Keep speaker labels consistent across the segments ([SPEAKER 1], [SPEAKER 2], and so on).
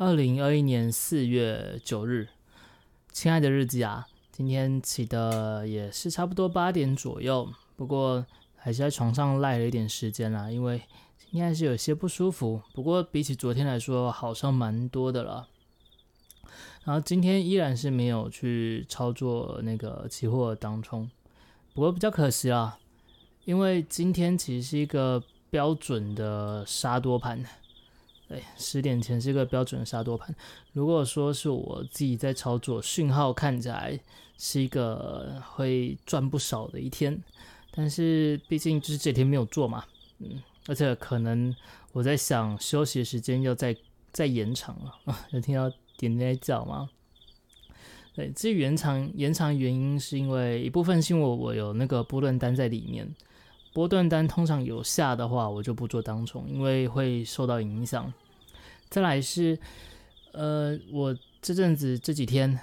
[SPEAKER 1] 二零二一年四月九日，亲爱的日记啊，今天起的也是差不多八点左右，不过还是在床上赖了一点时间啦，因为今天还是有些不舒服。不过比起昨天来说，好上蛮多的了。然后今天依然是没有去操作那个期货当冲，不过比较可惜啊，因为今天其实是一个标准的杀多盘。对，十点前是个标准的杀多盘。如果说是我自己在操作，讯号看起来是一个会赚不少的一天，但是毕竟就是这天没有做嘛，嗯，而且可能我在想休息的时间要再再延长了啊，有听到点点叫吗？对，至于延长延长原因是因为一部分是因为我有那个波段单在里面。波段单通常有下的话，我就不做当冲，因为会受到影响。再来是，呃，我这阵子这几天，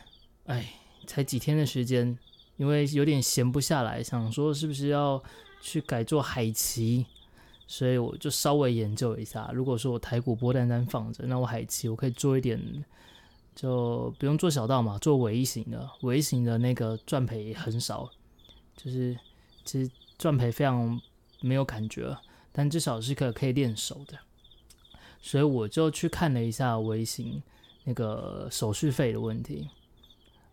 [SPEAKER 1] 哎，才几天的时间，因为有点闲不下来，想说是不是要去改做海奇，所以我就稍微研究一下。如果说我台股波段单放着，那我海奇我可以做一点，就不用做小道嘛，做尾型的，尾型的那个赚赔很少，就是其实。赚赔非常没有感觉，但至少是可可以练手的，所以我就去看了一下微型那个手续费的问题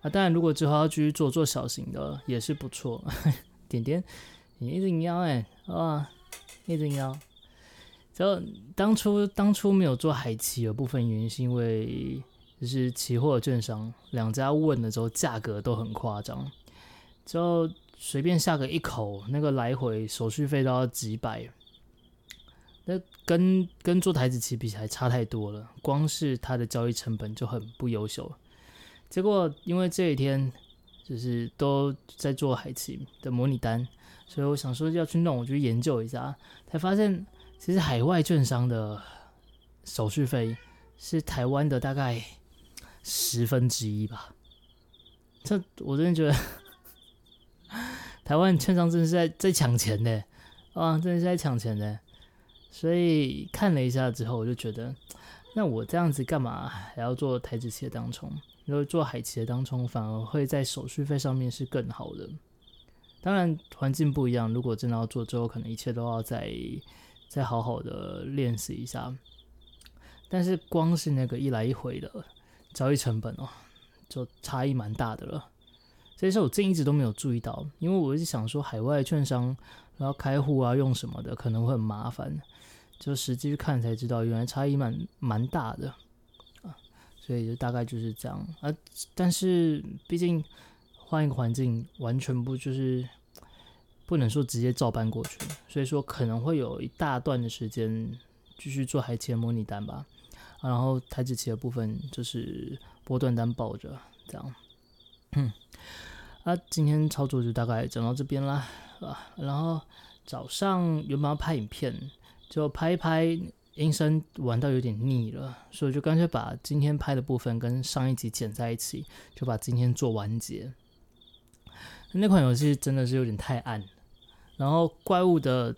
[SPEAKER 1] 啊。当然，如果之后要继续做做小型的也是不错。点点，你一直腰哎啊，一直腰。就当初当初没有做海奇的部分原因，是因为就是期货券商两家问的时候价格都很夸张，就。随便下个一口，那个来回手续费都要几百，那跟跟做台子棋比起来差太多了。光是它的交易成本就很不优秀。结果因为这一天就是都在做海棋的模拟单，所以我想说要去弄，我就研究一下，才发现其实海外券商的手续费是台湾的大概十分之一吧。这我真的觉得。台湾券商真的是在在抢钱的啊，真的是在抢钱的。所以看了一下之后，我就觉得，那我这样子干嘛还要做台资企业当冲？因为做海企业当冲反而会在手续费上面是更好的。当然环境不一样，如果真的要做之后，可能一切都要再再好好的练习一下。但是光是那个一来一回的交易成本哦，就差异蛮大的了。这是我这一直都没有注意到，因为我一直想说海外券商然后开户啊用什么的可能会很麻烦，就实际去看才知道原来差异蛮蛮大的啊，所以就大概就是这样啊。但是毕竟换一个环境，完全不就是不能说直接照搬过去，所以说可能会有一大段的时间继续做海前模拟单吧，然后台子期的部分就是波段单抱着这样。啊，今天操作就大概讲到这边啦，啊，然后早上原本要拍影片，就拍一拍，音声玩到有点腻了，所以就干脆把今天拍的部分跟上一集剪在一起，就把今天做完结。那款游戏真的是有点太暗，然后怪物的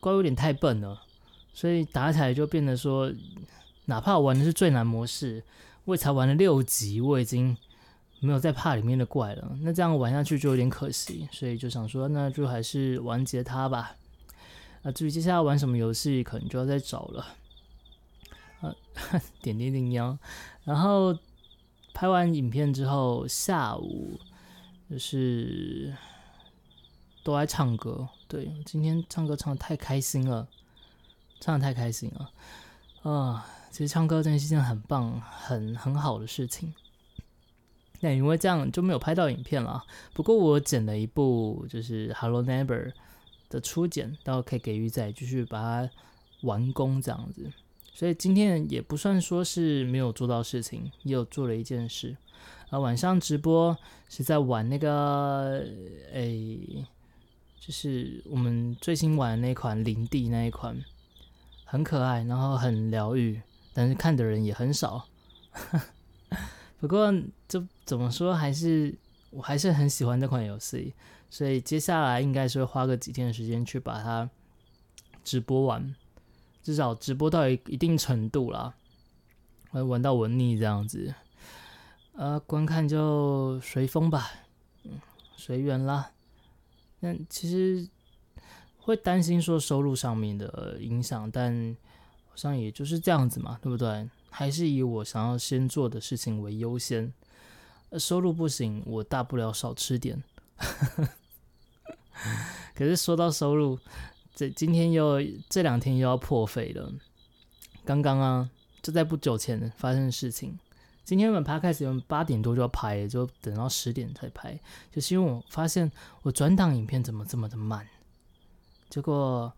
[SPEAKER 1] 怪物有点太笨了，所以打起来就变得说，哪怕玩的是最难模式，我也才玩了六级，我已经。没有再怕里面的怪了，那这样玩下去就有点可惜，所以就想说，那就还是完结它吧。啊，至于接下来玩什么游戏，可能就要再找了。啊，点点点幺，然后拍完影片之后，下午就是都爱唱歌。对，今天唱歌唱的太开心了，唱的太开心了。啊，其实唱歌真的是件很棒、很很好的事情。那因为这样就没有拍到影片了。不过我剪了一部就是《Hello Neighbor》的初剪，到时候可以给予仔继续把它完工这样子。所以今天也不算说是没有做到事情，也有做了一件事。啊，晚上直播是在玩那个诶，就是我们最新玩那款林地那一款，很可爱，然后很疗愈，但是看的人也很少。不过，就怎么说，还是我还是很喜欢这款游戏，所以接下来应该是会花个几天的时间去把它直播完，至少直播到一一定程度啦。玩到我腻这样子。呃，观看就随风吧，嗯，随缘啦。那其实会担心说收入上面的影响，但好像也就是这样子嘛，对不对？还是以我想要先做的事情为优先。收入不行，我大不了少吃点。可是说到收入，这今天又这两天又要破费了。刚刚啊，就在不久前发生的事情。今天我们拍开始，我们八点多就要拍，就等到十点才拍。就是因为我发现我转档影片怎么这么的慢，结果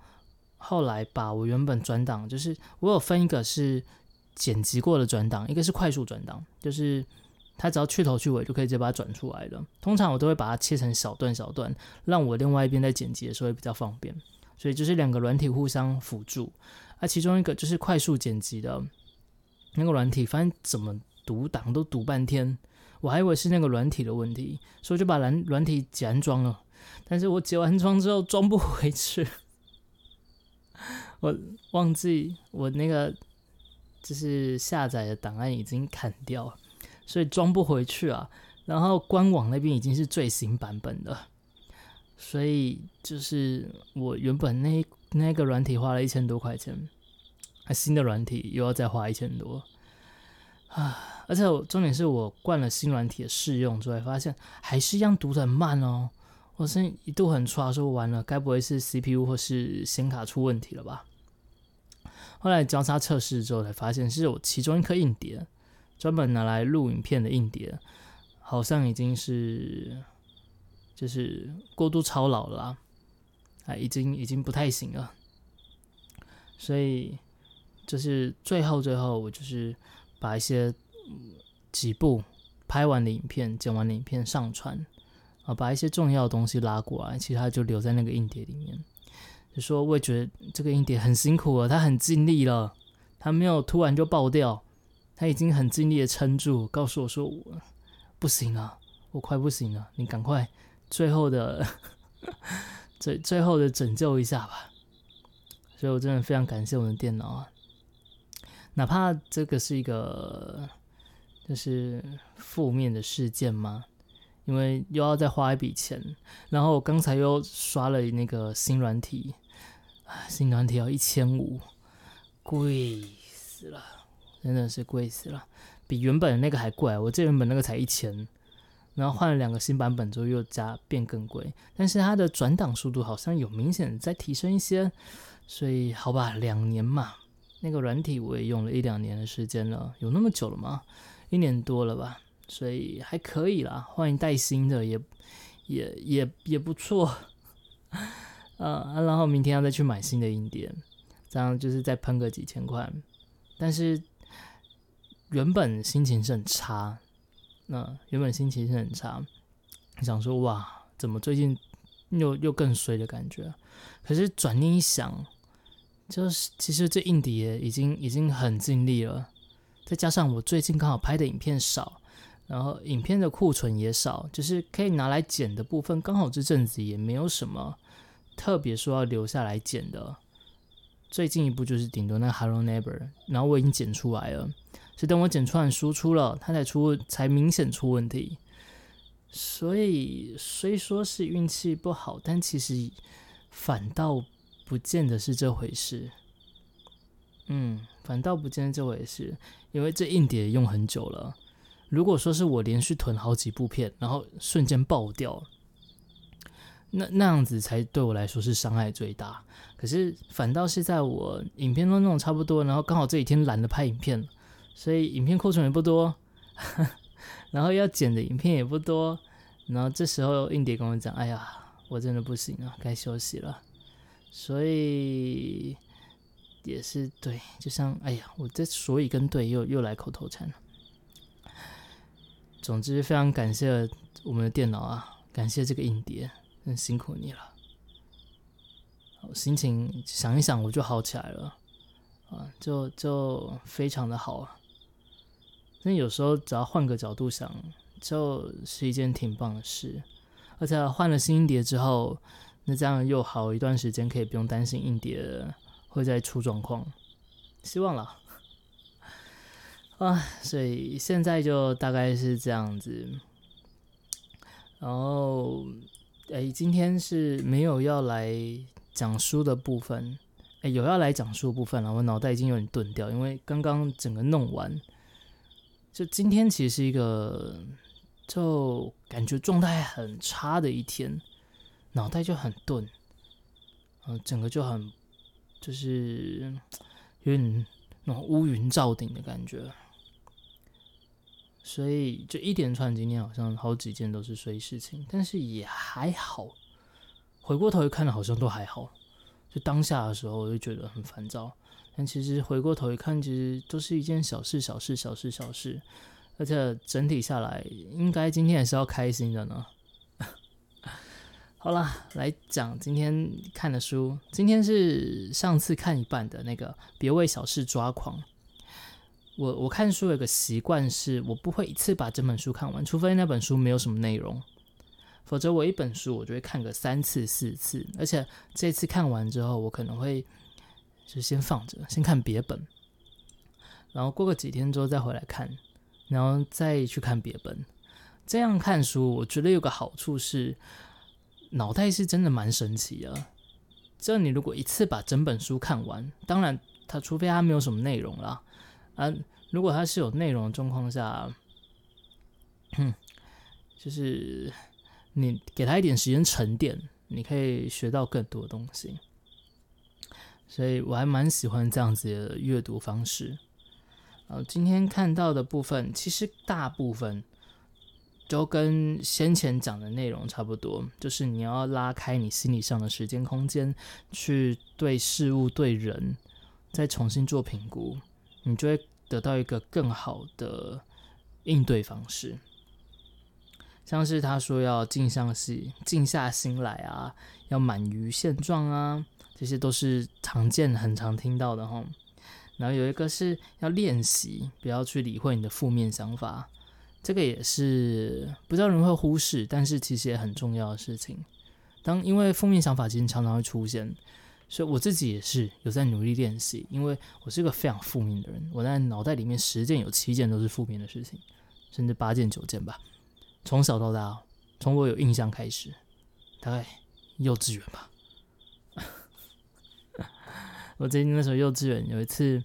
[SPEAKER 1] 后来把我原本转档，就是我有分一个是剪辑过的转档，一个是快速转档，就是。它只要去头去尾就可以直接把它转出来了。通常我都会把它切成小段小段，让我另外一边在剪辑的时候也比较方便。所以就是两个软体互相辅助。啊，其中一个就是快速剪辑的那个软体，反正怎么读档都读半天，我还以为是那个软体的问题，所以就把软软体解安装了。但是我解完装之后装不回去，我忘记我那个就是下载的档案已经砍掉了。所以装不回去啊，然后官网那边已经是最新版本的，所以就是我原本那那个软体花了一千多块钱，那新的软体又要再花一千多啊！而且我重点是我灌了新软体的试用之后，发现还是一样读的很慢哦。我声音一度很差，说完了，该不会是 CPU 或是显卡出问题了吧？后来交叉测试之后才发现，是有其中一颗硬碟。专门拿来录影片的硬碟，好像已经是就是过度超老了，啊，已经已经不太行了。所以就是最后最后，我就是把一些几部拍完的影片、剪完的影片上传，啊，把一些重要的东西拉过来，其他就留在那个硬碟里面。就说我也觉得这个硬碟很辛苦了，他很尽力了，他没有突然就爆掉。他已经很尽力的撑住，告诉我说：“我不行了，我快不行了，你赶快最后的 最最后的拯救一下吧。”所以，我真的非常感谢我的电脑啊，哪怕这个是一个就是负面的事件嘛，因为又要再花一笔钱，然后我刚才又刷了那个新软体，新软体要一千五，贵死了。真的是贵死了，比原本的那个还贵。我这原本那个才一千，然后换了两个新版本之后又加变更贵。但是它的转档速度好像有明显在提升一些，所以好吧，两年嘛，那个软体我也用了一两年的时间了，有那么久了吗？一年多了吧，所以还可以啦。换一代新的也也也也不错，呃，然后明天要再去买新的硬碟，这样就是再喷个几千块，但是。原本心情是很差，那原本心情是很差，想说哇，怎么最近又又更衰的感觉？可是转念一想，就是其实这硬碟已经已经很尽力了，再加上我最近刚好拍的影片少，然后影片的库存也少，就是可以拿来剪的部分，刚好这阵子也没有什么特别说要留下来剪的。最近一部就是顶多那 Hello Neighbor，然后我已经剪出来了。是等我剪出来输出了，它才出才明显出问题。所以虽说是运气不好，但其实反倒不见得是这回事。嗯，反倒不见得这回事，因为这硬碟用很久了。如果说是我连续囤好几部片，然后瞬间爆掉，那那样子才对我来说是伤害最大。可是反倒是在我影片都弄差不多，然后刚好这几天懒得拍影片了。所以影片库存也不多，然后要剪的影片也不多，然后这时候硬碟跟我讲：“哎呀，我真的不行了，该休息了。”所以也是对，就像哎呀，我这所以跟对又又来口头禅了。总之，非常感谢我们的电脑啊，感谢这个硬碟，很辛苦你了。好心情想一想，我就好起来了啊，就就非常的好啊。那有时候只要换个角度想，就是一件挺棒的事。而且换了新硬碟之后，那这样又好一段时间可以不用担心硬碟会再出状况。希望了。啊，所以现在就大概是这样子。然后，哎，今天是没有要来讲书的部分，哎，有要来讲书的部分了。我脑袋已经有点钝掉，因为刚刚整个弄完，就今天其实是一个就感觉状态很差的一天，脑袋就很钝，嗯，整个就很就是有点那种乌云罩顶的感觉。所以就一连串，今天好像好几件都是衰事情，但是也还好。回过头一看，好像都还好。就当下的时候，我就觉得很烦躁。但其实回过头一看，其实都是一件小事，小事，小事，小事。而且整体下来，应该今天也是要开心的呢。好了，来讲今天看的书。今天是上次看一半的那个《别为小事抓狂》。我我看书有个习惯是，我不会一次把整本书看完，除非那本书没有什么内容，否则我一本书我就会看个三次四次，而且这次看完之后，我可能会就先放着，先看别本，然后过个几天之后再回来看，然后再去看别本。这样看书，我觉得有个好处是，脑袋是真的蛮神奇的。这你如果一次把整本书看完，当然它除非它没有什么内容啦。啊，如果它是有内容的状况下，就是你给他一点时间沉淀，你可以学到更多东西。所以我还蛮喜欢这样子的阅读方式。呃，今天看到的部分，其实大部分都跟先前讲的内容差不多，就是你要拉开你心理上的时间空间，去对事物、对人再重新做评估。你就会得到一个更好的应对方式，像是他说要静下心、静下心来啊，要满于现状啊，这些都是常见、很常听到的哈。然后有一个是要练习，不要去理会你的负面想法，这个也是不知道人会忽视，但是其实也很重要的事情。当因为负面想法其实常常会出现。所以我自己也是有在努力练习，因为我是一个非常负面的人，我在脑袋里面十件有七件都是负面的事情，甚至八件九件吧。从小到大，从我有印象开始，大概幼稚园吧。我最近那时候幼稚园有一次，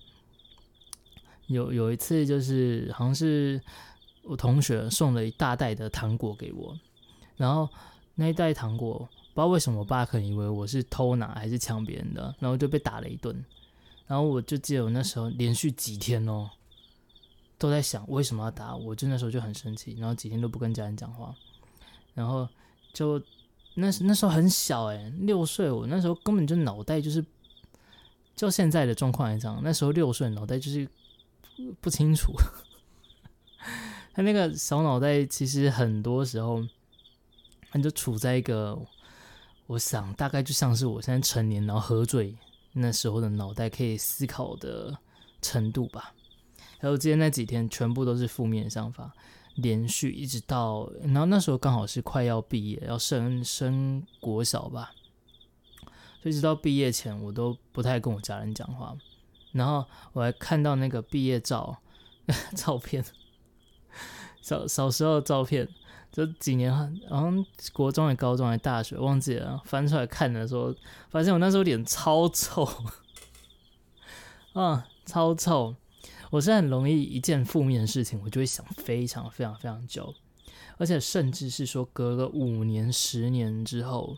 [SPEAKER 1] 有有一次就是好像是我同学送了一大袋的糖果给我，然后那一袋糖果。不知道为什么，我爸可能以为我是偷拿还是抢别人的，然后就被打了一顿。然后我就记得我那时候连续几天哦，都在想为什么要打我，就那时候就很生气，然后几天都不跟家人讲话。然后就那那时候很小哎，六岁，我那时候根本就脑袋就是，就现在的状况来讲，那时候六岁脑袋就是不清楚。他那个小脑袋其实很多时候，他就处在一个。我想大概就像是我现在成年，然后喝醉那时候的脑袋可以思考的程度吧。还有今天那几天全部都是负面想法，连续一直到，然后那时候刚好是快要毕业，要升升国小吧，所以直到毕业前我都不太跟我家人讲话。然后我还看到那个毕业照 照片，小小时候的照片。这几年，好像国中、还高中、还大学，忘记了。翻出来看的时候，发现我那时候脸超臭，啊，超臭！我是很容易一件负面的事情，我就会想非常非常非常久，而且甚至是说隔了五年、十年之后，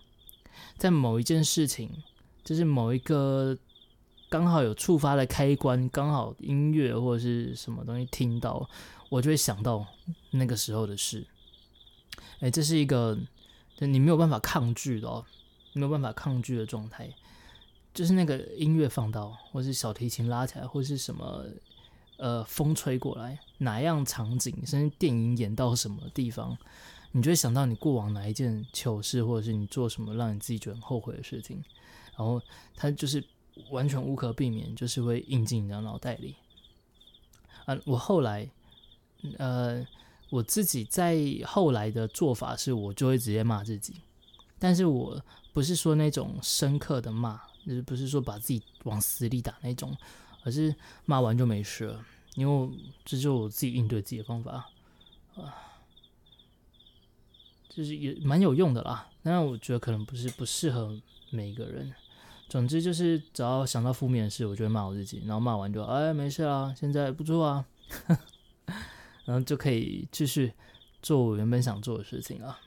[SPEAKER 1] 在某一件事情，就是某一个刚好有触发的开关，刚好音乐或者是什么东西听到，我就会想到那个时候的事。哎，这是一个，你没有办法抗拒的哦，没有办法抗拒的状态，就是那个音乐放到，或是小提琴拉起来，或是什么，呃，风吹过来，哪样场景，甚至电影演到什么地方，你就会想到你过往哪一件糗事，或者是你做什么让你自己觉得很后悔的事情，然后它就是完全无可避免，就是会印进你的脑袋里。啊，我后来，呃。我自己在后来的做法是，我就会直接骂自己，但是我不是说那种深刻的骂，就是不是说把自己往死里打那种，而是骂完就没事了。因为这就是我自己应对自己的方法啊，就是也蛮有用的啦。当然，我觉得可能不是不适合每一个人。总之就是，只要想到负面的事，我就会骂我自己，然后骂完就哎没事啊，现在不错啊，然后就可以继续做我原本想做的事情了。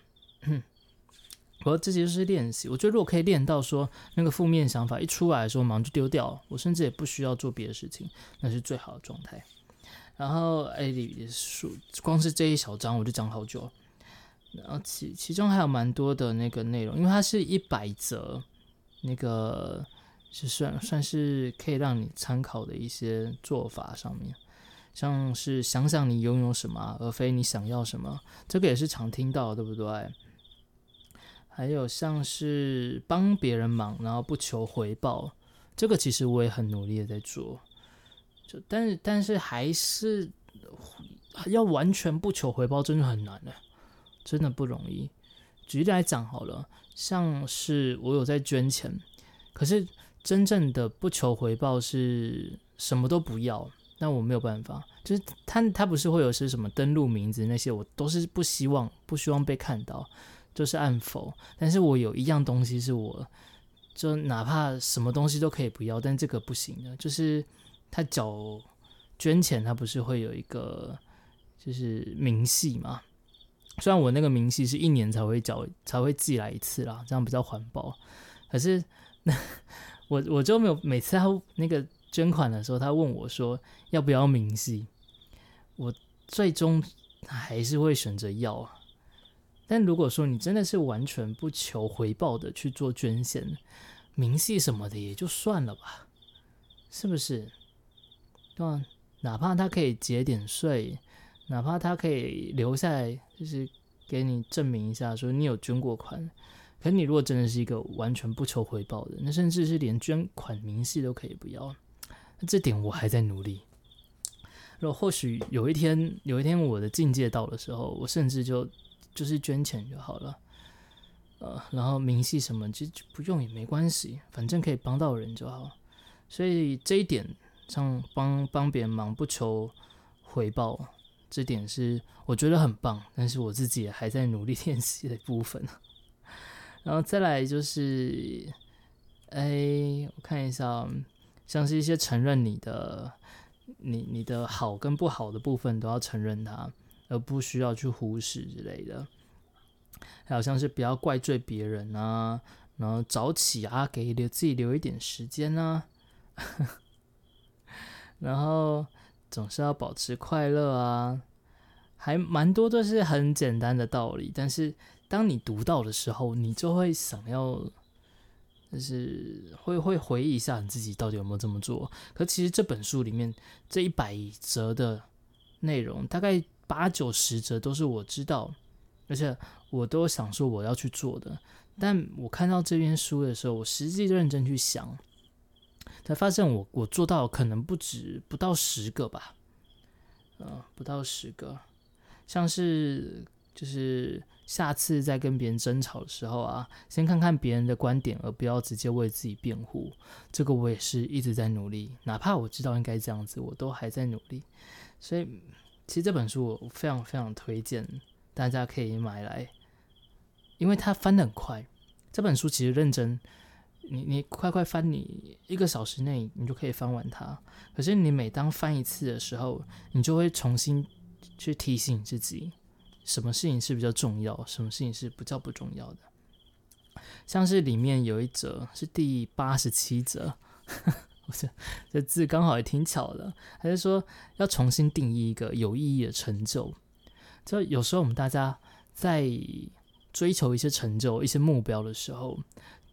[SPEAKER 1] 我这些就是练习，我觉得如果可以练到说那个负面想法一出来的时候，马上就丢掉，我甚至也不需要做别的事情，那是最好的状态。然后哎，数光是这一小章我就讲好久，然后其其中还有蛮多的那个内容，因为它是一百则。那个是算算是可以让你参考的一些做法上面，像是想想你拥有什么，而非你想要什么，这个也是常听到，对不对？还有像是帮别人忙，然后不求回报，这个其实我也很努力的在做，就但是但是还是要完全不求回报，真的很难的，真的不容易。举例来讲好了。像是我有在捐钱，可是真正的不求回报是什么都不要，那我没有办法。就是他他不是会有些什么登录名字那些，我都是不希望不希望被看到，就是按否。但是我有一样东西是我，就哪怕什么东西都可以不要，但这个不行的，就是他缴捐钱，他不是会有一个就是明细嘛？虽然我那个明细是一年才会缴，才会寄来一次啦，这样比较环保。可是那 我我就没有每次他那个捐款的时候，他问我说要不要明细，我最终还是会选择要啊。但如果说你真的是完全不求回报的去做捐献，明细什么的也就算了吧，是不是？对吧？哪怕他可以节点税。哪怕他可以留下来，就是给你证明一下，说你有捐过款。可你如果真的是一个完全不求回报的，那甚至是连捐款明细都可以不要。这点我还在努力。然后或许有一天，有一天我的境界到的时候，我甚至就就是捐钱就好了。呃，然后明细什么就不用也没关系，反正可以帮到人就好。所以这一点，像帮帮别人忙不求回报。这点是我觉得很棒，但是我自己也还在努力练习的部分。然后再来就是，哎，我看一下，像是一些承认你的、你、你的好跟不好的部分都要承认它，而不需要去忽视之类的。还有像是不要怪罪别人啊，然后早起啊，给留自己留一点时间啊，然后。总是要保持快乐啊，还蛮多都是很简单的道理，但是当你读到的时候，你就会想要，就是会会回忆一下你自己到底有没有这么做。可其实这本书里面这一百则的内容，大概八九十则都是我知道，而且我都想说我要去做的。但我看到这篇书的时候，我实际认真去想。才发现我我做到可能不止不到十个吧，呃，不到十个，像是就是下次在跟别人争吵的时候啊，先看看别人的观点，而不要直接为自己辩护。这个我也是一直在努力，哪怕我知道应该这样子，我都还在努力。所以其实这本书我非常非常推荐大家可以买来，因为它翻的很快。这本书其实认真。你你快快翻，你一个小时内你就可以翻完它。可是你每当翻一次的时候，你就会重新去提醒自己，什么事情是比较重要，什么事情是不叫不重要的。像是里面有一则是第八十七则，我这这字刚好也挺巧的，还是说要重新定义一个有意义的成就。就有时候我们大家在追求一些成就、一些目标的时候。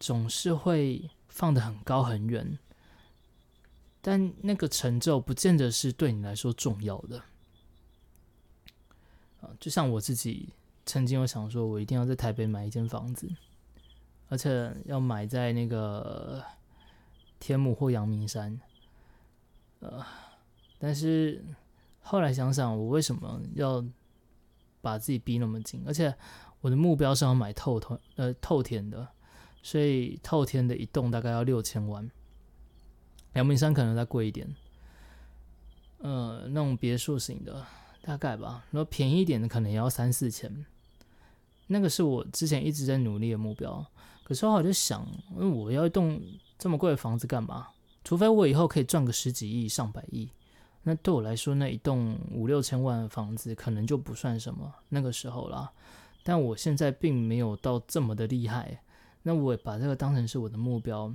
[SPEAKER 1] 总是会放得很高很远，但那个成就不见得是对你来说重要的。啊，就像我自己曾经有想说，我一定要在台北买一间房子，而且要买在那个天母或阳明山。呃，但是后来想想，我为什么要把自己逼那么紧？而且我的目标是要买透透呃透天的。所以透天的一栋大概要六千万，阳明山可能再贵一点。呃，那种别墅型的，大概吧。然后便宜一点的可能也要三四千。那个是我之前一直在努力的目标。可是我就想，那我要一栋这么贵的房子干嘛？除非我以后可以赚个十几亿、上百亿，那对我来说，那一栋五六千万的房子可能就不算什么。那个时候啦，但我现在并没有到这么的厉害。那我把这个当成是我的目标，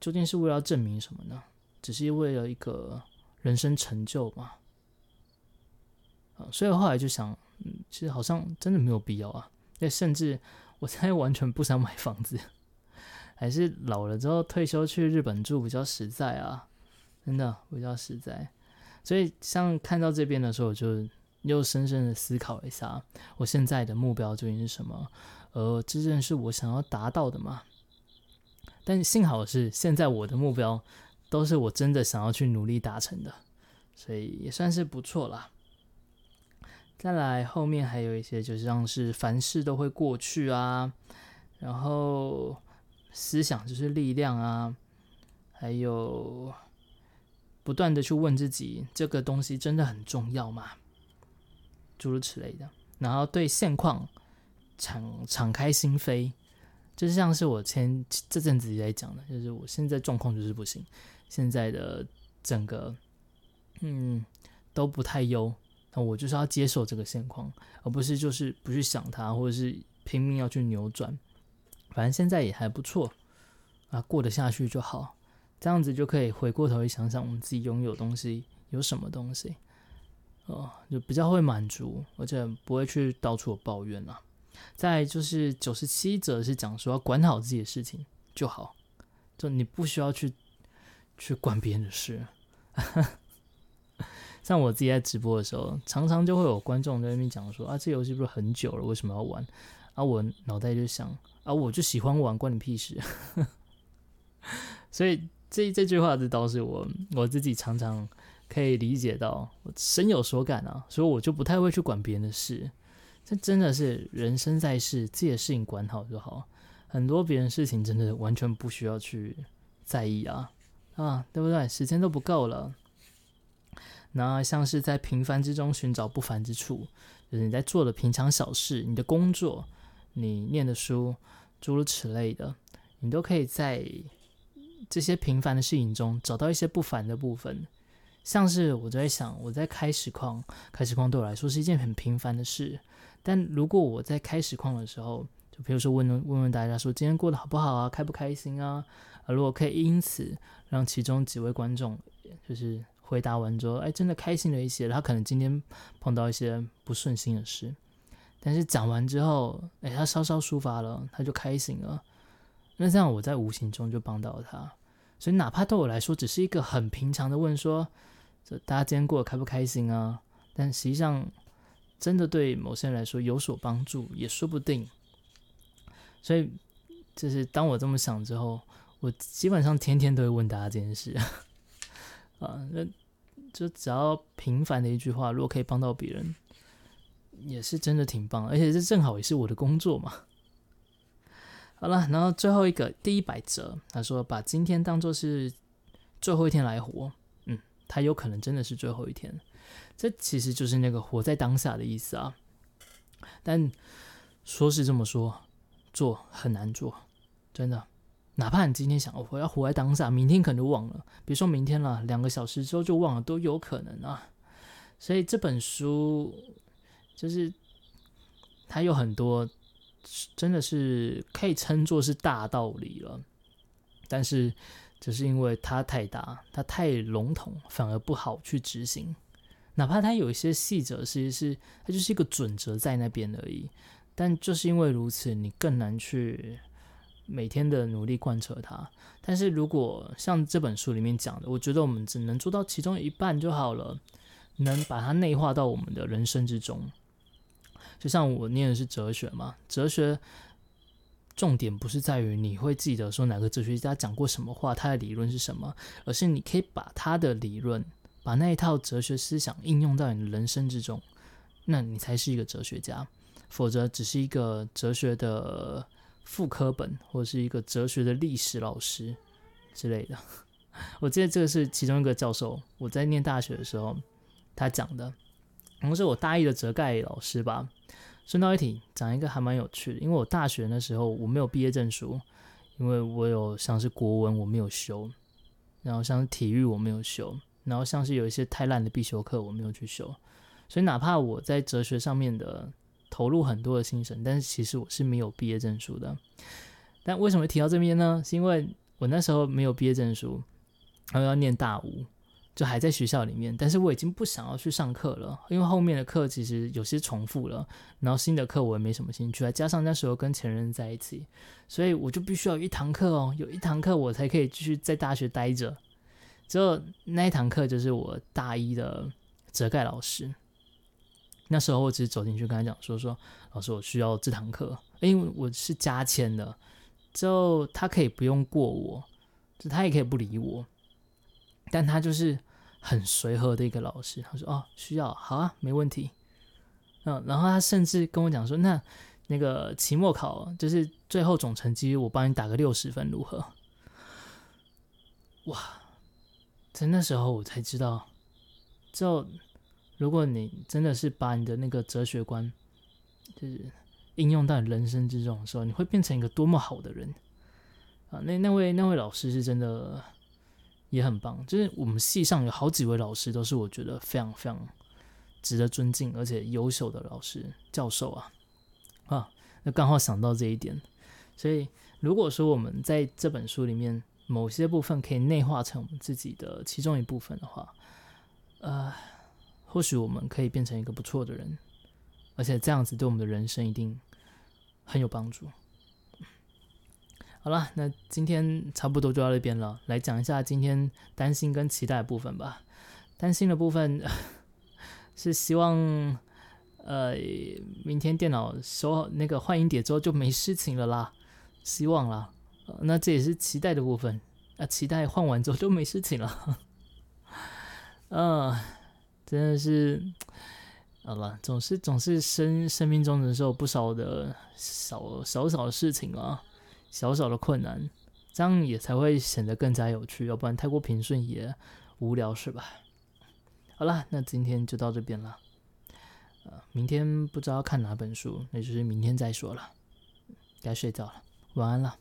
[SPEAKER 1] 究竟是为了证明什么呢？只是为了一个人生成就嘛？所以后来就想，嗯，其实好像真的没有必要啊。那甚至我现在完全不想买房子。还是老了之后退休去日本住比较实在啊，真的比较实在。所以像看到这边的时候，我就又深深的思考一下，我现在的目标究竟是什么？而真正是我想要达到的吗？但幸好是现在我的目标都是我真的想要去努力达成的，所以也算是不错啦。再来后面还有一些，就像是凡事都会过去啊，然后。思想就是力量啊，还有不断的去问自己，这个东西真的很重要吗？诸如此类的。然后对现况敞敞开心扉，就像是我前这阵子在讲的，就是我现在状况就是不行，现在的整个嗯都不太优，我就是要接受这个现况，而不是就是不去想它，或者是拼命要去扭转。反正现在也还不错啊，过得下去就好，这样子就可以回过头去想想我们自己拥有东西有什么东西，哦，就比较会满足，而且不会去到处抱怨了。再就是九十七则是讲说要管好自己的事情就好，就你不需要去去管别人的事。像我自己在直播的时候，常常就会有观众在那边讲说啊，这游戏不是很久了，为什么要玩？啊，我脑袋就想。啊，我就喜欢玩，关你屁事。所以这这句话，这倒是我我自己常常可以理解到，我深有所感啊。所以我就不太会去管别人的事。这真的是人生在世，自己的事情管好就好。很多别人事情真的完全不需要去在意啊啊，对不对？时间都不够了。那像是在平凡之中寻找不凡之处，就是你在做的平常小事，你的工作，你念的书。诸如此类的，你都可以在这些平凡的事情中找到一些不凡的部分。像是我在想，我在开实况，开实况对我来说是一件很平凡的事。但如果我在开实况的时候，就比如说问问问大家说今天过得好不好啊，开不开心啊？啊，如果可以因此让其中几位观众就是回答完之后，哎，真的开心了一些，他可能今天碰到一些不顺心的事。但是讲完之后，哎，他稍稍抒发了，他就开心了。那这样我在无形中就帮到了他。所以哪怕对我来说只是一个很平常的问说，这大家今天过得开不开心啊？但实际上真的对某些人来说有所帮助，也说不定。所以就是当我这么想之后，我基本上天天都会问大家这件事。啊，那就只要平凡的一句话，如果可以帮到别人。也是真的挺棒，而且这正好也是我的工作嘛。好了，然后最后一个第一百则，他说把今天当做是最后一天来活，嗯，他有可能真的是最后一天，这其实就是那个活在当下的意思啊。但说是这么说，做很难做，真的。哪怕你今天想我要活在当下，明天可能就忘了，比如说明天了，两个小时之后就忘了，都有可能啊。所以这本书。就是它有很多，真的是可以称作是大道理了，但是只是因为它太大，它太笼统，反而不好去执行。哪怕它有一些细则，其实是它就是一个准则在那边而已，但就是因为如此，你更难去每天的努力贯彻它。但是如果像这本书里面讲的，我觉得我们只能做到其中一半就好了，能把它内化到我们的人生之中。就像我念的是哲学嘛，哲学重点不是在于你会记得说哪个哲学家讲过什么话，他的理论是什么，而是你可以把他的理论，把那一套哲学思想应用到你的人生之中，那你才是一个哲学家。否则只是一个哲学的副科本，或者是一个哲学的历史老师之类的。我记得这个是其中一个教授，我在念大学的时候他讲的，可能是我大一的哲概老师吧。顺道一提，讲一个还蛮有趣的，因为我大学那时候我没有毕业证书，因为我有像是国文我没有修，然后像是体育我没有修，然后像是有一些太烂的必修课我没有去修，所以哪怕我在哲学上面的投入很多的心神，但是其实我是没有毕业证书的。但为什么提到这边呢？是因为我那时候没有毕业证书，然后要念大五。就还在学校里面，但是我已经不想要去上课了，因为后面的课其实有些重复了，然后新的课我也没什么兴趣，再加上那时候跟前任在一起，所以我就必须要一堂课哦，有一堂课我才可以继续在大学待着。之后那一堂课就是我大一的哲盖老师，那时候我只是走进去跟他讲说说，老师我需要这堂课，因为我是加签的，之后他可以不用过我，就他也可以不理我，但他就是。很随和的一个老师，他说：“哦，需要，好啊，没问题。”嗯，然后他甚至跟我讲说：“那那个期末考就是最后总成绩，我帮你打个六十分，如何？”哇，在那时候我才知道，就如果你真的是把你的那个哲学观，就是应用到人生之中的时候，你会变成一个多么好的人啊！那那位那位老师是真的。也很棒，就是我们系上有好几位老师都是我觉得非常非常值得尊敬而且优秀的老师教授啊啊，那刚好想到这一点，所以如果说我们在这本书里面某些部分可以内化成我们自己的其中一部分的话，呃，或许我们可以变成一个不错的人，而且这样子对我们的人生一定很有帮助。好了，那今天差不多就到这边了。来讲一下今天担心跟期待的部分吧。担心的部分 是希望，呃，明天电脑修好那个换音碟之后就没事情了啦。希望啦。那这也是期待的部分啊，期待换完之后就没事情了。嗯，真的是，好了，总是总是生生命中忍受不少的少少少的事情啊。小小的困难，这样也才会显得更加有趣，要不然太过平顺也无聊，是吧？好了，那今天就到这边了。呃，明天不知道看哪本书，那就是明天再说了。该睡觉了，晚安了。